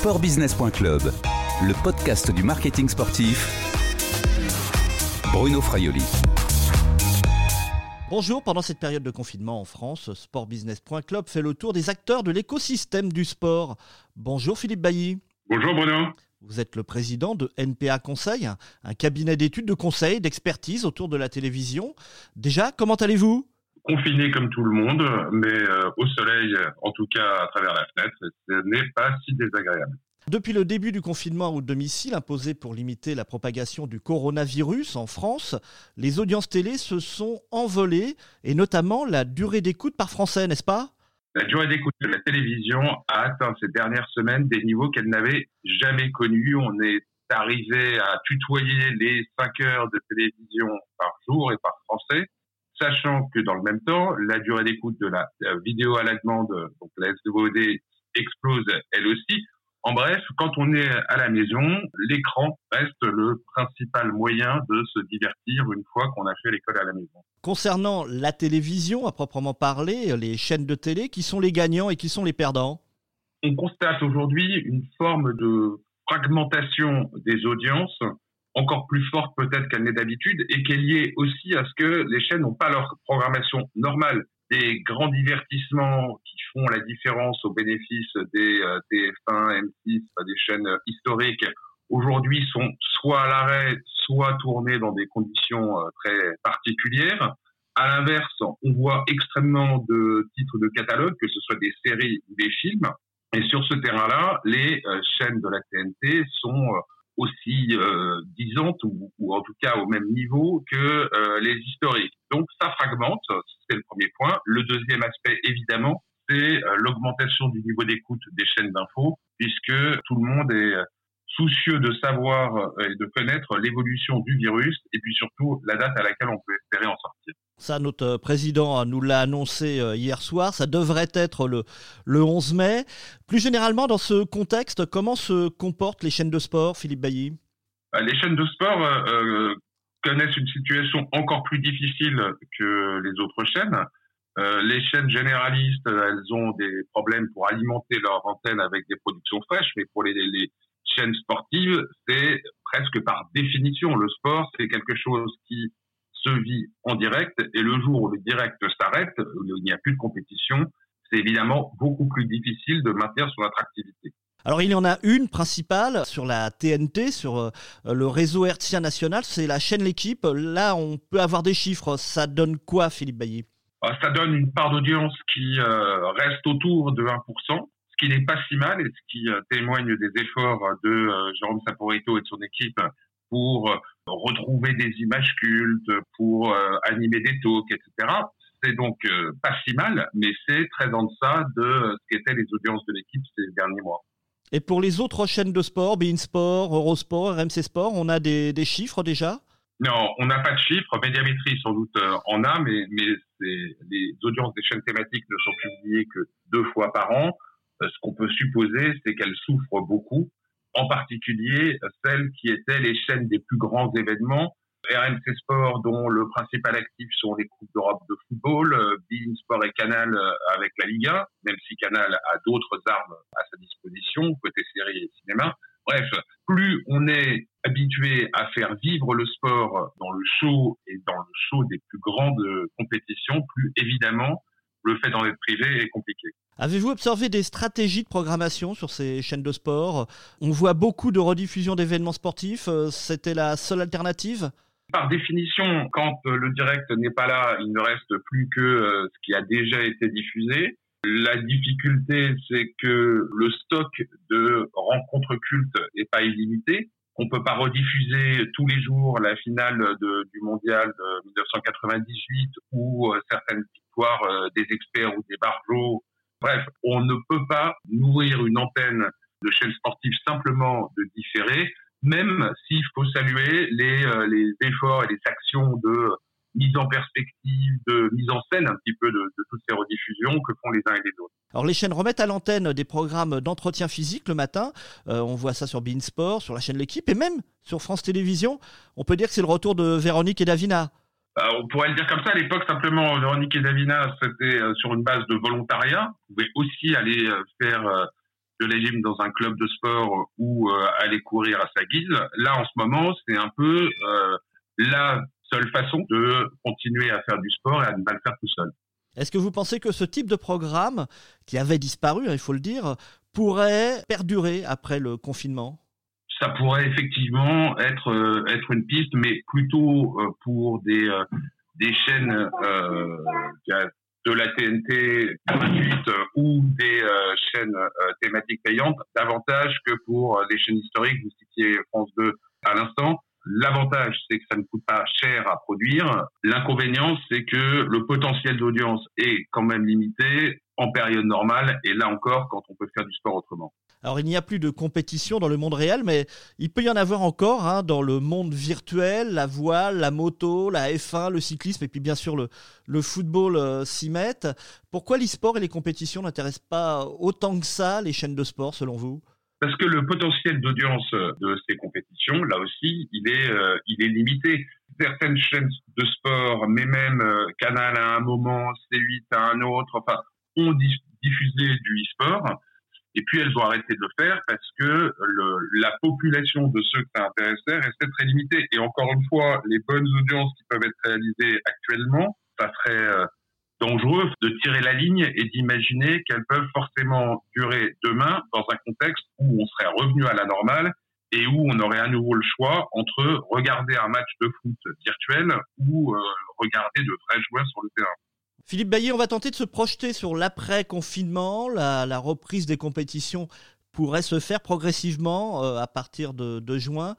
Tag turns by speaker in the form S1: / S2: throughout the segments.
S1: Sportbusiness.club, le podcast du marketing sportif. Bruno Fraioli.
S2: Bonjour, pendant cette période de confinement en France, sportbusiness.club fait le tour des acteurs de l'écosystème du sport. Bonjour Philippe Bailly.
S3: Bonjour Bruno.
S2: Vous êtes le président de NPA Conseil, un cabinet d'études de conseil, d'expertise autour de la télévision. Déjà, comment allez-vous?
S3: Confiné comme tout le monde, mais euh, au soleil, en tout cas à travers la fenêtre, ce n'est pas si désagréable.
S2: Depuis le début du confinement au domicile imposé pour limiter la propagation du coronavirus en France, les audiences télé se sont envolées, et notamment la durée d'écoute par Français, n'est-ce pas?
S3: La durée d'écoute de la télévision a atteint ces dernières semaines des niveaux qu'elle n'avait jamais connus. On est arrivé à tutoyer les 5 heures de télévision par jour et par Français sachant que dans le même temps, la durée d'écoute de la vidéo à la demande, donc la SVOD, explose elle aussi. En bref, quand on est à la maison, l'écran reste le principal moyen de se divertir une fois qu'on a fait l'école à la maison.
S2: Concernant la télévision à proprement parler, les chaînes de télé, qui sont les gagnants et qui sont les perdants?
S3: On constate aujourd'hui une forme de fragmentation des audiences encore plus forte peut-être qu'elle n'est d'habitude et qui est liée aussi à ce que les chaînes n'ont pas leur programmation normale. Des grands divertissements qui font la différence au bénéfice des euh, TF1, M6, des chaînes historiques, aujourd'hui sont soit à l'arrêt, soit tournés dans des conditions euh, très particulières. À l'inverse, on voit extrêmement de titres de catalogue, que ce soit des séries ou des films. Et sur ce terrain-là, les euh, chaînes de la TNT sont aussi euh, disantes ou, ou, en tout cas au même niveau que euh, les historiques. Donc ça fragmente, c'est le premier point. Le deuxième aspect, évidemment, c'est euh, l'augmentation du niveau d'écoute des chaînes d'infos, puisque tout le monde est soucieux de savoir et de connaître l'évolution du virus et puis surtout la date à laquelle on peut espérer en.
S2: Ça, notre président nous l'a annoncé euh, hier soir. Ça devrait être le, le 11 mai. Plus généralement, dans ce contexte, comment se comportent les chaînes de sport, Philippe Bailly?
S3: Les chaînes de sport euh, euh, connaissent une situation encore plus difficile que les autres chaînes. Euh, les chaînes généralistes, elles ont des problèmes pour alimenter leur antenne avec des productions fraîches, mais pour les chaînes sportives, c'est presque par définition. Le sport, c'est quelque chose qui se vit en direct et le jour où le direct s'arrête, où il n'y a plus de compétition, c'est évidemment beaucoup plus difficile de maintenir son attractivité.
S2: Alors il y en a une principale sur la TNT, sur euh, le réseau hertzien national, c'est la chaîne L'équipe. Là, on peut avoir des chiffres. Ça donne quoi, Philippe Bailly?
S3: Ah, Ça donne une part d'audience qui euh, reste autour de 1%, ce qui n'est pas si mal et ce qui euh, témoigne des efforts de Jérôme Saporito et de son équipe pour retrouver des images cultes, pour euh, animer des talks, etc. C'est donc euh, pas si mal, mais c'est très en deçà de ce qu'étaient les audiences de l'équipe ces derniers mois.
S2: Et pour les autres chaînes de sport, Bein Sport, Eurosport, RMC Sport, on a des, des chiffres déjà?
S3: Non, on n'a pas de chiffres. Médiamétrie sans doute euh, en a, mais, mais les audiences des chaînes thématiques ne sont publiées que deux fois par an. Ce qu'on peut supposer, c'est qu'elles souffrent beaucoup en particulier celles qui étaient les chaînes des plus grands événements. RMC Sport, dont le principal actif sont les Coupes d'Europe de football, euh, Bein Sport et Canal euh, avec la Liga, même si Canal a d'autres armes à sa disposition, côté série et cinéma. Bref, plus on est habitué à faire vivre le sport dans le show et dans le show des plus grandes compétitions, plus évidemment le fait d'en être privé est compliqué.
S2: Avez-vous observé des stratégies de programmation sur ces chaînes de sport? On voit beaucoup de rediffusions d'événements sportifs. Euh, c'était la seule alternative?
S3: Par définition, quand euh, le direct n'est pas là, il ne reste plus que euh, ce qui a déjà été diffusé. La difficulté, c'est que le stock de rencontres cultes n'est pas illimité. On peut pas rediffuser tous les jours la finale du mondial de 1998 ou certaines euh, des experts ou des barjots. Bref, on ne peut pas nourrir une antenne de chaîne sportive simplement de différer, même s'il faut saluer les, euh, efforts et les actions de mise en perspective, de mise en scène un petit peu de, toutes ces rediffusions que font les uns et les autres.
S2: Alors les chaînes remettent à l'antenne des programmes d'entretien physique le matin. Euh, on voit ça sur Beansport, sur la chaîne L'équipe et même sur France Télévisions. On peut dire que c'est le retour de Véronique et Davina.
S3: Euh, on pourrait le dire comme ça. À l'époque, simplement, Véronique et Davina, c'était euh, sur une base de volontariat. Vous pouvez aussi aller euh, faire de la gym dans un club de sport ou aller courir à sa guise. Là, en ce moment, c'est un peu la seule façon de continuer à faire du sport et à ne pas le faire tout seul.
S2: Est-ce que vous pensez que ce type de programme, qui avait disparu, hein, il faut le dire, pourrait perdurer après le confinement?
S3: Ça pourrait effectivement être euh, être une piste, mais plutôt euh, pour des euh, des chaînes de la TNT gratuite ou des chaînes thématiques payantes, davantage que pour des chaînes historiques. Vous citiez France 2 à l'instant. L'avantage, c'est que ça ne coûte pas cher à produire. L'inconvénient, c'est que le potentiel d'audience est quand même limité en période normale et là encore quand on peut faire du sport autrement.
S2: Alors il n'y a plus de compétition dans le monde réel, mais il peut y en avoir encore hein, dans le monde virtuel, la voile, la moto, la F1, le cyclisme et puis bien sûr le, football euh, s'y mettent. Pourquoi l'e-sport et les compétitions n'intéressent pas autant que ça les chaînes de sport selon vous?
S3: Parce que le potentiel d'audience de ces compétitions, là aussi, il est, euh, il est limité. Certaines chaînes de sport, mais même euh, Canal à un moment, C8 à un autre, enfin, ont diffusé du e-sport et puis elles ont arrêté de le faire parce que la population de ceux que ça intéressait restait très limitée. Et encore une fois, les bonnes audiences qui peuvent être réalisées actuellement, ça serait euh, dangereux de tirer la ligne et d'imaginer qu'elles peuvent forcément durer demain dans un contexte où on serait revenu à la normale et où on aurait à nouveau le choix entre regarder un match de foot virtuel ou euh, regarder de vrais joueurs sur le terrain.
S2: Philippe Bailly, on va tenter de se projeter sur l'après-confinement. La, reprise des compétitions pourrait se faire progressivement euh, à partir de, juin.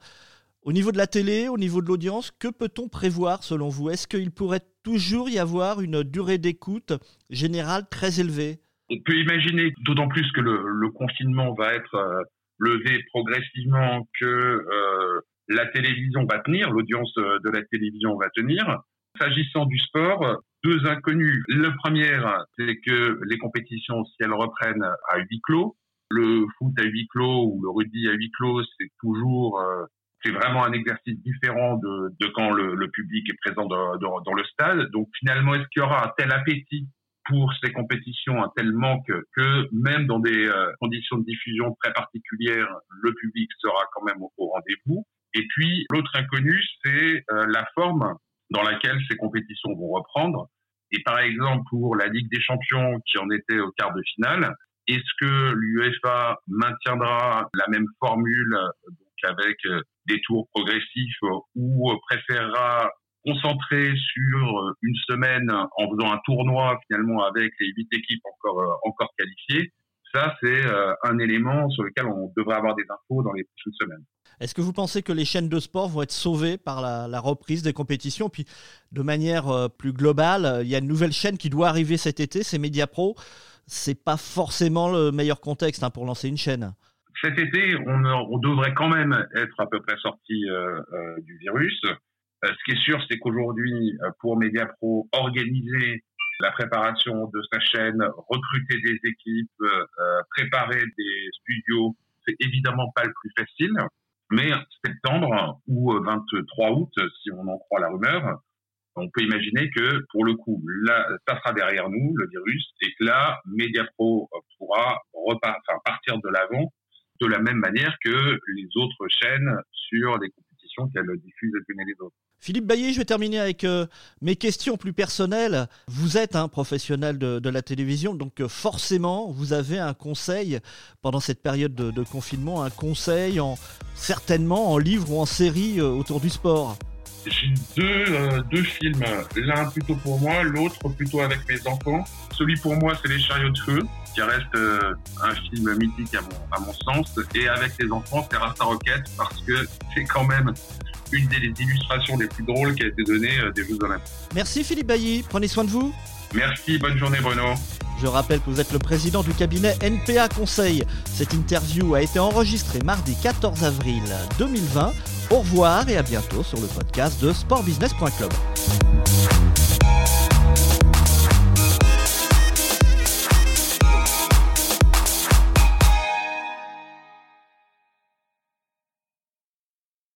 S2: Au niveau de la télé, au niveau de l'audience, que peut-on prévoir selon vous? Est-ce qu'il pourrait toujours y avoir une durée d'écoute générale très élevée?
S3: On peut imaginer, d'autant plus que le, confinement va être euh, levé progressivement, que euh, la télévision va tenir, l'audience de la télévision va tenir. S'agissant du sport, deux inconnus. Le premier, c'est que les compétitions, si elles reprennent à huis clos, le foot à huis clos ou le rugby à huis clos, c'est toujours, euh, c'est vraiment un exercice différent de, de quand le, le, public est présent dans, le stade. Donc finalement, est-ce qu'il y aura un tel appétit pour ces compétitions, un tel manque que même dans des euh, conditions de diffusion très particulières, le public sera quand même au, rendez-vous? Et puis l'autre inconnu, c'est euh, la forme dans laquelle ces compétitions vont reprendre. Et par exemple, pour la Ligue des Champions qui en était au quart de finale, est-ce que l'UEFA maintiendra la même formule avec euh, des tours progressifs ou préférera concentrer sur une semaine en faisant un tournoi finalement avec les huit équipes encore euh, encore qualifiées? Ça, c'est euh, un élément sur lequel on devrait avoir des infos dans les prochaines semaines.
S2: Est-ce que vous pensez que les chaînes de sport vont être sauvées par la, reprise des compétitions? Puis, de manière euh, plus globale, il y a une nouvelle chaîne qui doit arriver cet été, c'est Mediapro. C'est pas forcément le meilleur contexte hein, pour lancer une chaîne.
S3: Cet été, on, devrait quand même être à peu près sorti euh, euh, du virus. ce qui est sûr, c'est qu'aujourd'hui, pour Mediapro, organiser la préparation de sa chaîne, recruter des équipes, préparer des studios, c'est évidemment pas le plus facile. Mais septembre ou 23 euh, août, si on en croit la rumeur, on peut imaginer que pour le coup, là, ça sera derrière nous, le virus, et que là, Mediapro pourra partir de l'avant de la même manière que les autres chaînes sur les compétitions qu'elles diffusent les unes et les autres.
S2: Philippe Baillet, je vais terminer avec euh, mes questions plus personnelles. Vous êtes un professionnel de, la télévision, donc euh, forcément, vous avez un conseil pendant cette période de, confinement, un conseil en, certainement en livre ou en série euh, autour du sport.
S3: J'ai deux, deux films, l'un plutôt pour moi, l'autre plutôt avec mes enfants. Celui pour moi, c'est Les chariots de feu, qui reste un film mythique à mon, à mon sens. Et avec les enfants, c'est Rasta Rocket, parce que c'est quand même une des illustrations les plus drôles qui a été donnée euh, des Jeux Olympiques.
S2: Merci Philippe Bailly, prenez soin de vous.
S3: Merci, bonne journée Bruno.
S2: Je rappelle que vous êtes le président du cabinet NPA Conseil. Cette interview a été enregistrée mardi 14 avril 2020. Au revoir et à bientôt sur le podcast de sportbusiness.club.